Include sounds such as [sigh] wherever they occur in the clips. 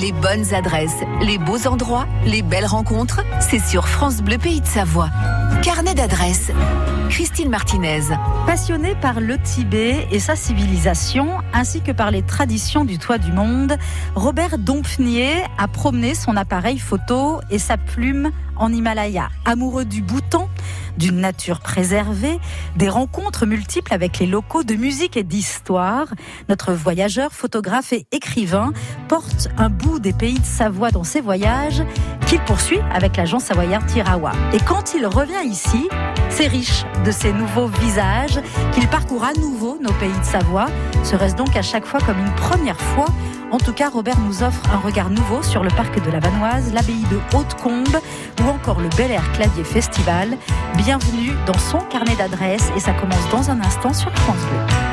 Les bonnes adresses, les beaux endroits, les belles rencontres, c'est sur France Bleu Pays de Savoie. Carnet d'adresses. Christine Martinez. Passionnée par le Tibet et sa civilisation, ainsi que par les traditions du toit du monde, Robert Dompnier a promené son appareil photo et sa plume en Himalaya. Amoureux du bouton, d'une nature préservée, des rencontres multiples avec les locaux de musique et d'histoire, notre voyageur, photographe et écrivain porte un bout des pays de Savoie dans ses voyages qu'il poursuit avec l'agence savoyard Tirawa. Et quand il revient ici, c'est riche de ces nouveaux visages qu'il parcourt à nouveau nos pays de Savoie. Serait-ce donc à chaque fois comme une première fois en tout cas, Robert nous offre un regard nouveau sur le parc de la Vanoise, l'abbaye de Haute-Combe ou encore le Bel Air Clavier Festival. Bienvenue dans son carnet d'adresses et ça commence dans un instant sur France Bleu.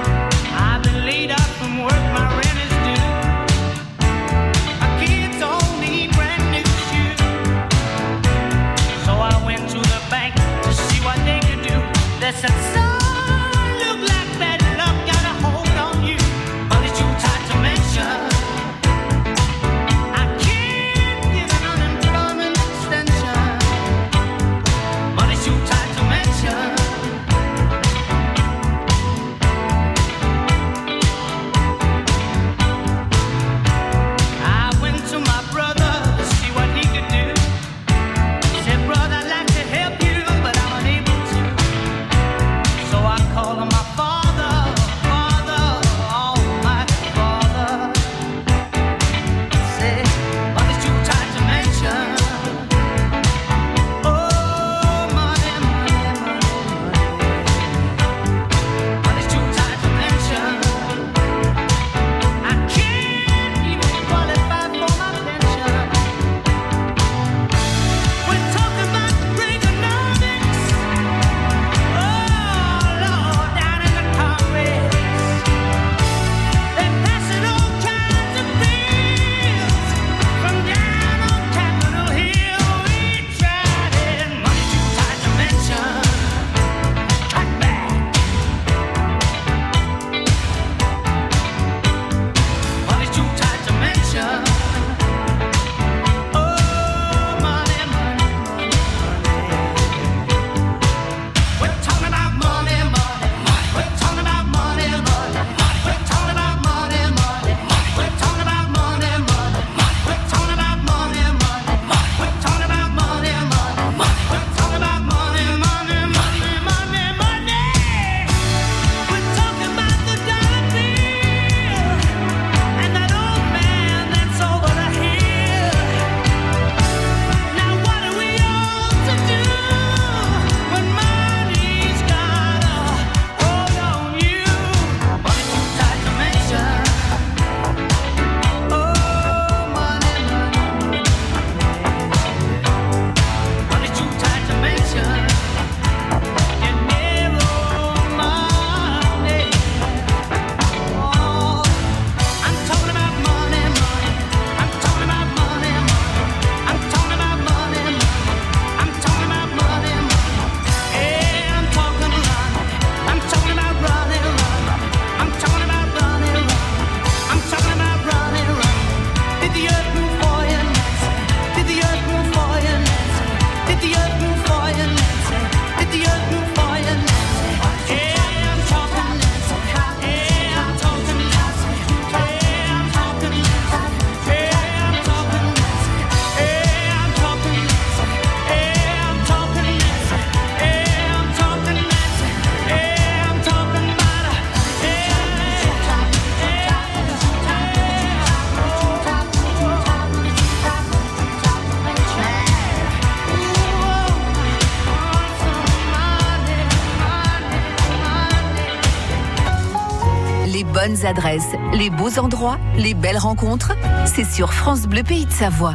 Bonnes adresses, les beaux endroits, les belles rencontres, c'est sur France Bleu Pays de Savoie.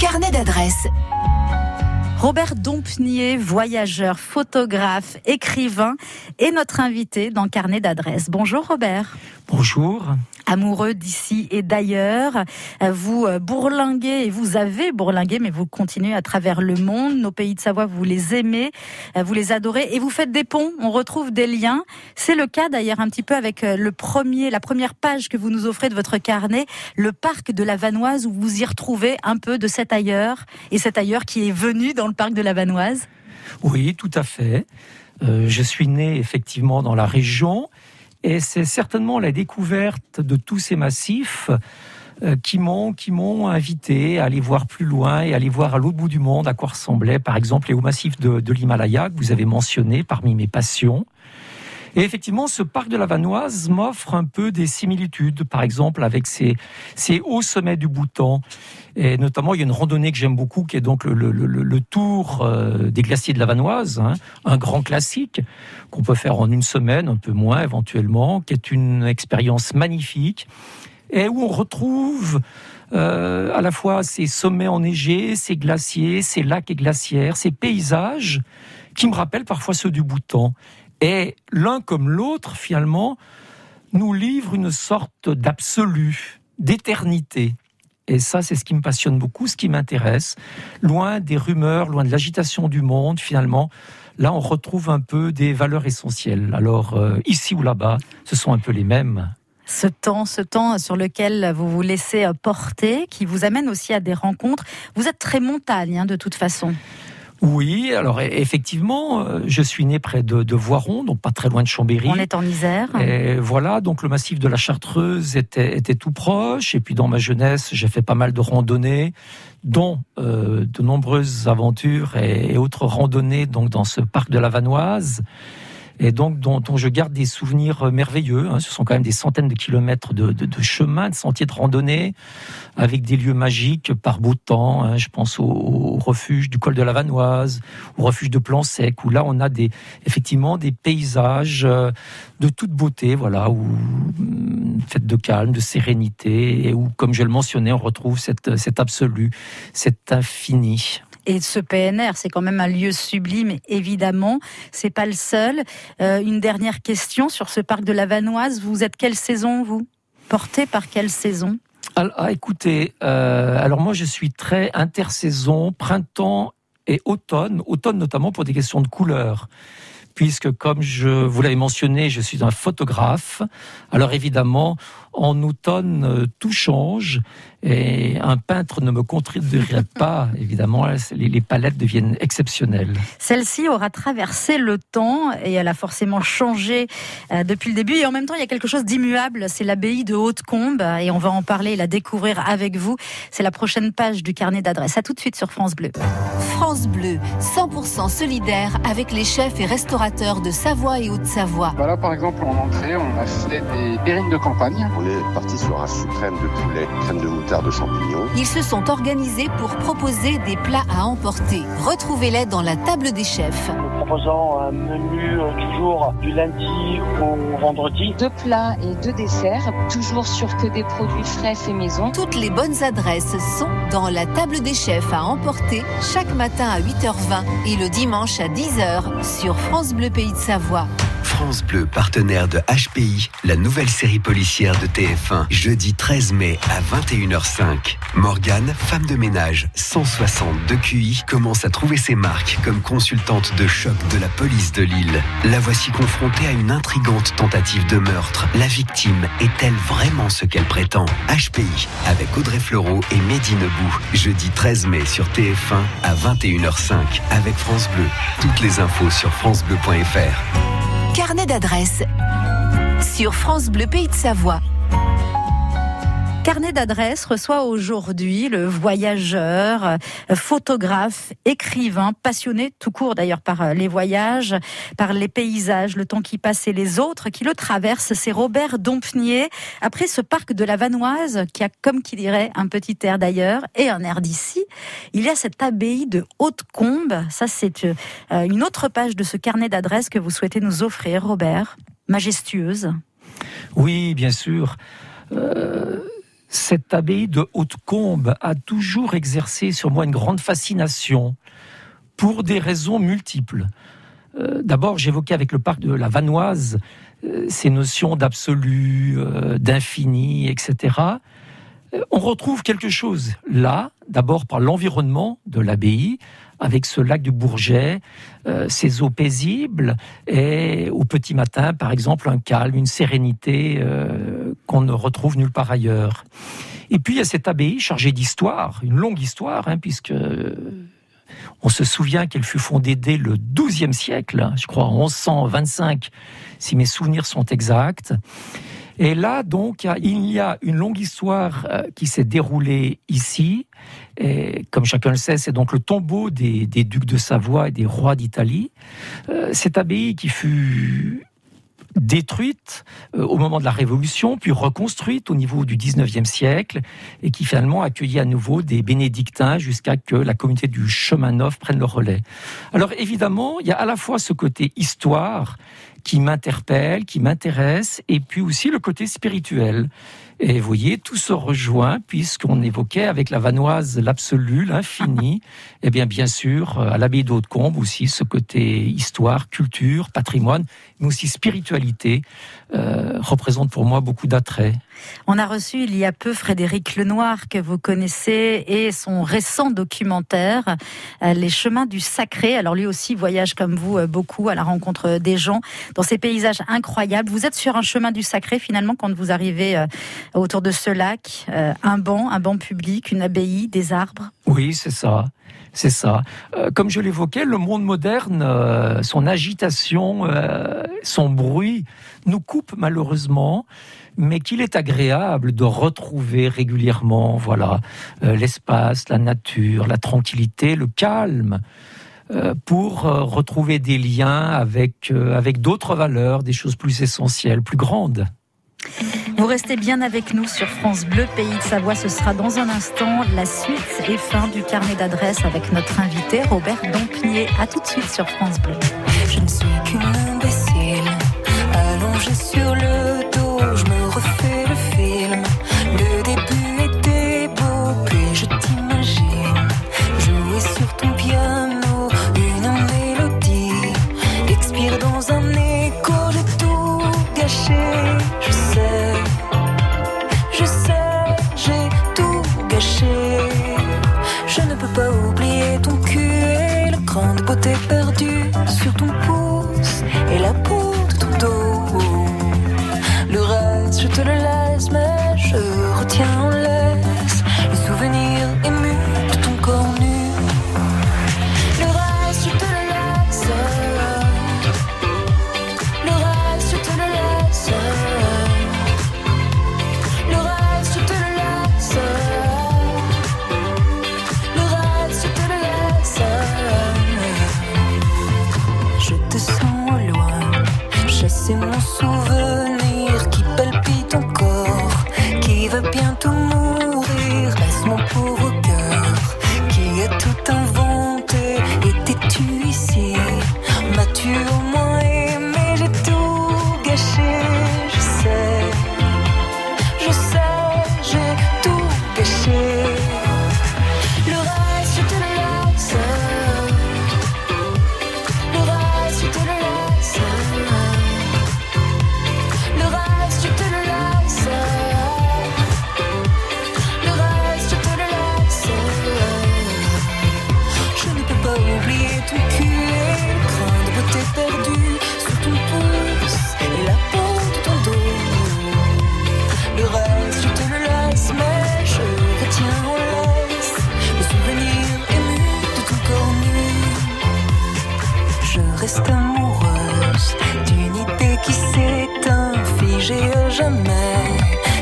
Carnet d'adresses. Robert Dompnier, voyageur, photographe, écrivain, est notre invité dans Carnet d'adresses. Bonjour Robert. Bonjour. Amoureux d'ici et d'ailleurs, vous euh, bourlinguez et vous avez bourlingué, mais vous continuez à travers le monde. Nos pays de Savoie, vous les aimez, euh, vous les adorez et vous faites des ponts. On retrouve des liens. C'est le cas d'ailleurs un petit peu avec euh, le premier, la première page que vous nous offrez de votre carnet, le parc de la Vanoise, où vous y retrouvez un peu de cet ailleurs et cet ailleurs qui est venu dans le parc de la Vanoise. Oui, tout à fait. je suis né effectivement dans la région et c'est certainement la découverte de tous ces massifs euh, qui m'ont qui m'ont invité à aller voir plus loin et à aller voir à l'autre bout du monde à quoi ressemblaient par exemple les hauts massifs de, de l'Himalaya que vous avez mentionné parmi mes passions. Et effectivement, ce parc de la Vanoise m'offre un peu des similitudes, par exemple avec ces, hauts sommets du Bhoutan. Et notamment, il y a une randonnée que j'aime beaucoup, qui est donc le, le, le, tour euh, des glaciers de la Vanoise, hein, un grand classique qu'on peut faire en une semaine, un peu moins éventuellement, qui est une expérience magnifique et où on retrouve euh, à la fois ces sommets enneigés, ces glaciers, ces lacs et glacières, ces paysages qui me rappellent parfois ceux du Bhoutan. Et l'un comme l'autre, finalement, nous livre une sorte d'absolu, d'éternité. Et ça, c'est ce qui me passionne beaucoup, ce qui m'intéresse. Loin des rumeurs, loin de l'agitation du monde, finalement, là, on retrouve un peu des valeurs essentielles. Alors, euh, ici ou là-bas, ce sont un peu les mêmes. Ce temps, ce temps sur lequel vous vous laissez porter, qui vous amène aussi à des rencontres. Vous êtes très montagne, hein, de toute façon. Oui, alors e-, effectivement, euh, je suis né près de, de, Voiron, donc pas très loin de Chambéry. On est en Isère. Et voilà, donc le massif de la Chartreuse était, était tout proche. Et puis dans ma jeunesse, j'ai fait pas mal de randonnées, dont euh, de nombreuses aventures et, et, autres randonnées donc dans ce parc de la Vanoise et donc dont, je garde des souvenirs euh, merveilleux. Hein. Ce sont quand même des centaines de kilomètres de, de, de chemin, de sentiers de randonnée, avec des lieux magiques par beau temps. Hein. Je pense au, refuge du col de la Vanoise, au refuge de Plan Sec, où là on a des, effectivement des paysages euh, de toute beauté, voilà, où mm, fait de calme, de sérénité, et où, comme je le mentionnais, on retrouve cet absolu, cet infini. Et ce PNR, c'est quand même un lieu sublime, évidemment. C'est pas le seul. Euh, une dernière question sur ce parc de la Vanoise. Vous êtes quelle saison, vous? Porté par quelle saison? Alors, ah, écoutez, euh, alors moi je suis très intersaison, printemps et automne, automne notamment pour des questions de couleur puisque comme je vous l'avez mentionné, je suis un photographe. Alors évidemment, en automne, euh, tout change et un peintre ne me contribuerait [laughs] pas. Évidemment, les, palettes deviennent exceptionnelles. Celle-ci aura traversé le temps et elle a forcément changé euh, depuis le début. Et en même temps, il y a quelque chose d'immuable. C'est l'abbaye de Haute-Combe et on va en parler et la découvrir avec vous. C'est la prochaine page du carnet d'adresse. À tout de suite sur France Bleu. France Bleu, 100% solidaire avec les chefs et restaurateurs de Savoie et Haute-Savoie. Voilà, par exemple, en entrée, on a fait des pérines de campagne. On est parti sur un suprême de poulet, crème de moutarde, de champignons. Ils se sont organisés pour proposer des plats à emporter. Retrouvez-les dans la table des chefs. Nous proposons un menu euh, toujours du lundi au vendredi. Deux plats et deux desserts, toujours sur que des produits frais faits maison. Toutes les bonnes adresses sont dans la table des chefs à emporter chaque matin à 8h20 et le dimanche à 10h sur France Bleu Pays de Savoie. France Bleu, partenaire de HPI, la nouvelle série policière de TF1, jeudi 13 mai à 21h05. Morgane, femme de ménage, 160 de QI, commence à trouver ses marques comme consultante de choc de la police de Lille. La voici confrontée à une intrigante tentative de meurtre. La victime est-elle vraiment ce qu'elle prétend? HPI, avec Audrey Fleurot et Mehdi Nebou, jeudi 13 mai sur TF1 à 21h05 avec France Bleu. Toutes les infos sur francebleu.fr. Carnet d'adresses sur France Bleu Pays de Savoie. Carnet d'adresse reçoit aujourd'hui le voyageur, euh, photographe, écrivain, passionné tout court d'ailleurs par euh, les voyages, par les paysages, le temps qui passe et les autres qui le traversent. C'est Robert Dompnier. Après ce parc de la Vanoise, qui a comme qui dirait un petit air d'ailleurs et un air d'ici, il y a cette abbaye de Haute-Combe. Ça, c'est euh, une autre page de ce carnet d'adresse que vous souhaitez nous offrir, Robert. Majestueuse. Oui, bien sûr. Cette abbaye de Haute-Combe a toujours exercé sur moi une grande fascination pour des raisons multiples. Euh, d'abord, j'évoquais avec le parc de la Vanoise euh, ces notions d'absolu, d'infini, etc. On retrouve quelque chose là, d'abord par l'environnement de l'abbaye, avec ce lac du Bourget, ces eaux paisibles, et au petit matin, par exemple, un calme, une sérénité qu'on ne retrouve nulle part ailleurs. Et puis il y a cette abbaye chargée d'histoire, une longue histoire, hein, puisque on se souvient qu'elle fut fondée dès le XIIe siècle, je crois en 1125, si mes souvenirs sont exacts. Et là, donc, il y a une longue histoire euh, qui s'est déroulée ici. Et comme chacun le sait, c'est donc le tombeau des, ducs de Savoie et des rois d'Italie. Euh, cette abbaye qui fut détruite euh, au moment de la Révolution, puis reconstruite au niveau du 19e siècle, et qui finalement accueillit à nouveau des bénédictins jusqu'à que la communauté du chemin neuf prenne le relais. Alors évidemment, il y a à la fois ce côté histoire qui m'interpelle, qui m'intéresse, et puis aussi le côté spirituel. Et vous voyez, tout se rejoint puisqu'on évoquait avec la vanoise l'absolu, l'infini. et [laughs] eh bien, bien sûr, à l'abbaye d'Haute-Combe aussi, ce côté histoire, culture, patrimoine, mais aussi spiritualité, euh, représente pour moi beaucoup d'attrait. On a reçu il y a peu Frédéric Lenoir, que vous connaissez, et son récent documentaire, euh, Les chemins du sacré. Alors lui aussi voyage comme vous euh, beaucoup à la rencontre des gens dans ces paysages incroyables. Vous êtes sur un chemin du sacré finalement quand vous arrivez autour de ce lac, euh, un banc, un banc public, une abbaye, des arbres? Oui, c'est ça. C'est ça. Euh, comme je l'évoquais, le monde moderne, euh, son agitation, son bruit nous coupe malheureusement, mais qu'il est agréable de retrouver régulièrement, voilà, l'espace, la nature, la tranquillité, le calme pour retrouver des liens avec, avec d'autres valeurs, des choses plus essentielles, plus grandes. Vous restez bien avec nous sur France Bleu, Pays de Savoie. Ce sera dans un instant la suite et fin du carnet d'adresses avec notre invité Robert Dompnier. A tout de suite sur France Bleu. Je ne suis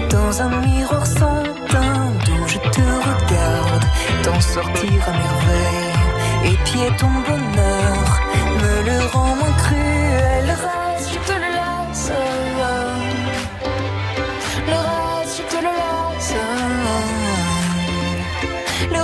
dans un miroir sans teint dont je te regarde t'en sortir à merveille. Et ton bonheur me le rend moins cruel. Le reste je te le laisse. Le reste je te le laisse. Le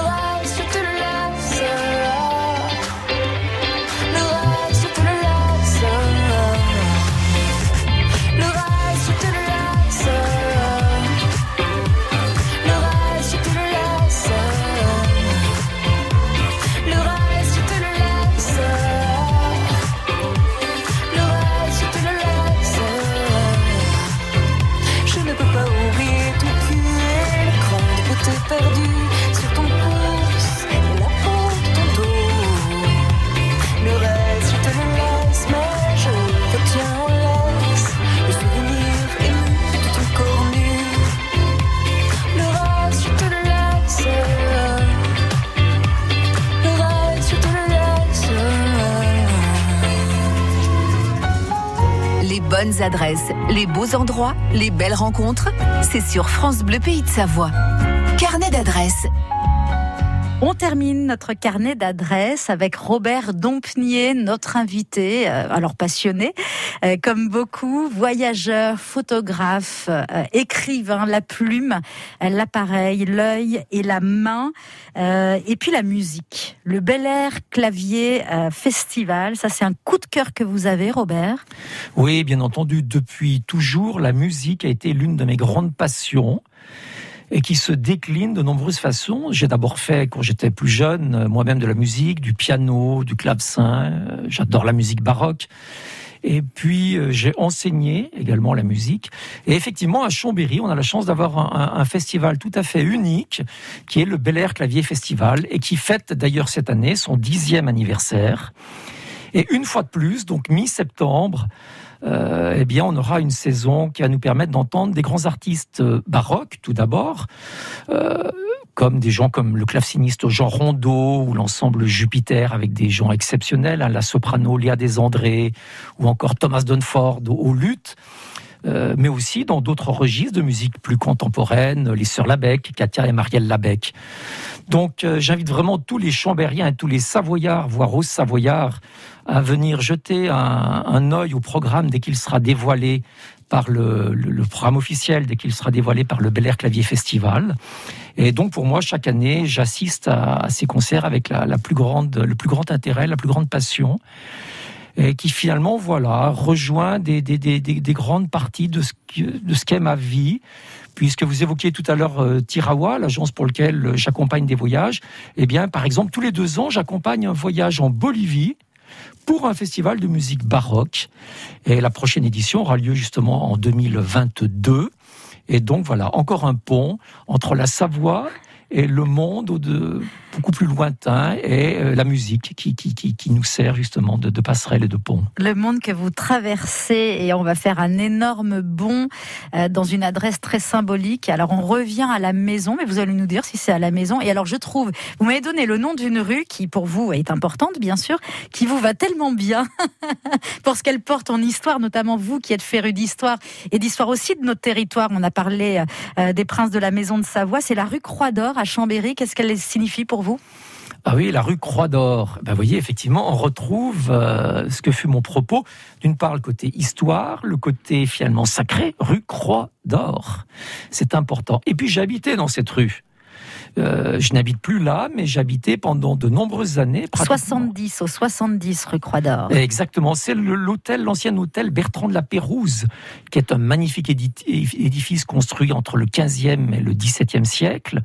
adresses, les beaux endroits, les belles rencontres, c'est sur France Bleu Pays de Savoie. Carnet d'adresses. On termine notre carnet d'adresses avec Robert Dompnier, notre invité, euh, alors passionné, euh, comme beaucoup, voyageur, photographe, euh, écrivain, la plume, l'appareil, l'œil et la main, et puis la musique. Le Bel Air Clavier Festival, ça c'est un coup de cœur que vous avez, Robert? Oui, bien entendu, depuis toujours, la musique a été l'une de mes grandes passions et qui se décline de nombreuses façons. J'ai d'abord fait, quand j'étais plus jeune, euh, moi-même de la musique, du piano, du clavecin. Euh, j'adore la musique baroque. Et puis euh, j'ai enseigné également la musique. Et effectivement, à Chambéry, on a la chance d'avoir un, un, festival tout à fait unique, qui est le Bel Air Clavier Festival, et qui fête d'ailleurs cette année son dixième anniversaire. Et une fois de plus, donc mi-septembre, euh, eh bien, on aura une saison qui va nous permettre d'entendre des grands artistes euh, baroques, tout d'abord, euh, comme des gens comme le claveciniste Jean Rondeau ou l'ensemble Jupiter avec des gens exceptionnels, hein, la soprano Léa Desandré ou encore Thomas Dunford au, luth. Mais aussi dans d'autres registres de musique plus contemporaine, les sœurs Labec, Katia et Marielle Labec. Donc j'invite vraiment tous les chambériens et tous les savoyards, voire aux savoyards, à venir jeter un, un œil au programme dès qu'il sera dévoilé par le, programme officiel, dès qu'il sera dévoilé par le Bel Air Clavier Festival. Et donc pour moi, chaque année, j'assiste à, ces concerts avec le plus grand intérêt, la plus grande passion. Et qui finalement, voilà, rejoint des, des, des, des grandes parties de ce, de ce qu'est ma vie, puisque vous évoquiez tout à l'heure euh, Tirawa, l'agence pour laquelle j'accompagne des voyages. Eh bien, par exemple, tous les deux ans, j'accompagne un voyage en Bolivie pour un festival de musique baroque. Et la prochaine édition aura lieu justement en 2022. Et donc voilà, encore un pont entre la Savoie et le monde de beaucoup plus lointain et euh, la musique qui, qui, qui, nous sert justement de, passerelle et de pont. Le monde que vous traversez et on va faire un énorme bond euh, dans une adresse très symbolique. Alors on revient à la maison, mais vous allez nous dire si c'est à la maison. Et alors je trouve, vous m'avez donné le nom d'une rue qui pour vous est importante bien sûr, qui vous va tellement bien [laughs] parce qu'elle porte en histoire, notamment vous qui êtes féru d'histoire et d'histoire aussi de notre territoire. On a parlé euh, des princes de la maison de Savoie. C'est la rue Croix d'Or à Chambéry. Qu'est-ce qu'elle signifie pour vous? Ah oui, la rue Croix d'Or. Ben, vous voyez, effectivement, on retrouve euh, ce que fut mon propos. D'une part, le côté histoire, le côté finalement sacré, rue Croix d'Or. C'est important. Et puis, j'habitais dans cette rue. Euh, je n'habite plus là, mais j'habitais pendant de nombreuses années. 70 au 70 rue Croix d'Or. Exactement. C'est l'hôtel, l'ancien hôtel Bertrand de la Pérouse, qui est un magnifique édifice construit entre le 15e et le 17e siècle.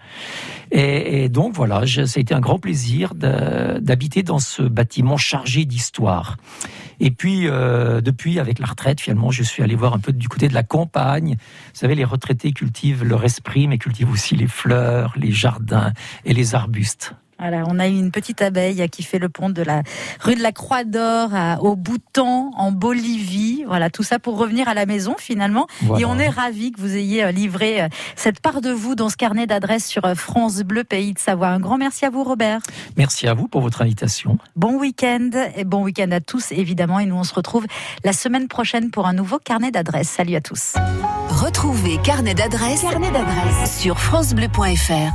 Et, et donc voilà, ça a été un grand plaisir d'habiter dans ce bâtiment chargé d'histoire. Et puis, euh, depuis, avec la retraite, finalement, je suis allé voir un peu du côté de la campagne. Vous savez, les retraités cultivent leur esprit, mais cultivent aussi les fleurs, les jardins et les arbustes. Voilà, on a eu une petite abeille qui fait le pont de la rue de la Croix d'Or au Bouton en Bolivie. Voilà, tout ça pour revenir à la maison finalement. Et on est ravis que vous ayez euh, livré euh, cette part de vous dans ce carnet d'adresses sur euh, France Bleu Pays de Savoie. Un grand merci à vous Robert. Merci à vous pour votre invitation. Bon week-end et bon week-end à tous évidemment. Et nous on se retrouve la semaine prochaine pour un nouveau carnet d'adresses. Salut à tous. Retrouvez carnet d'adresses sur francebleu.fr.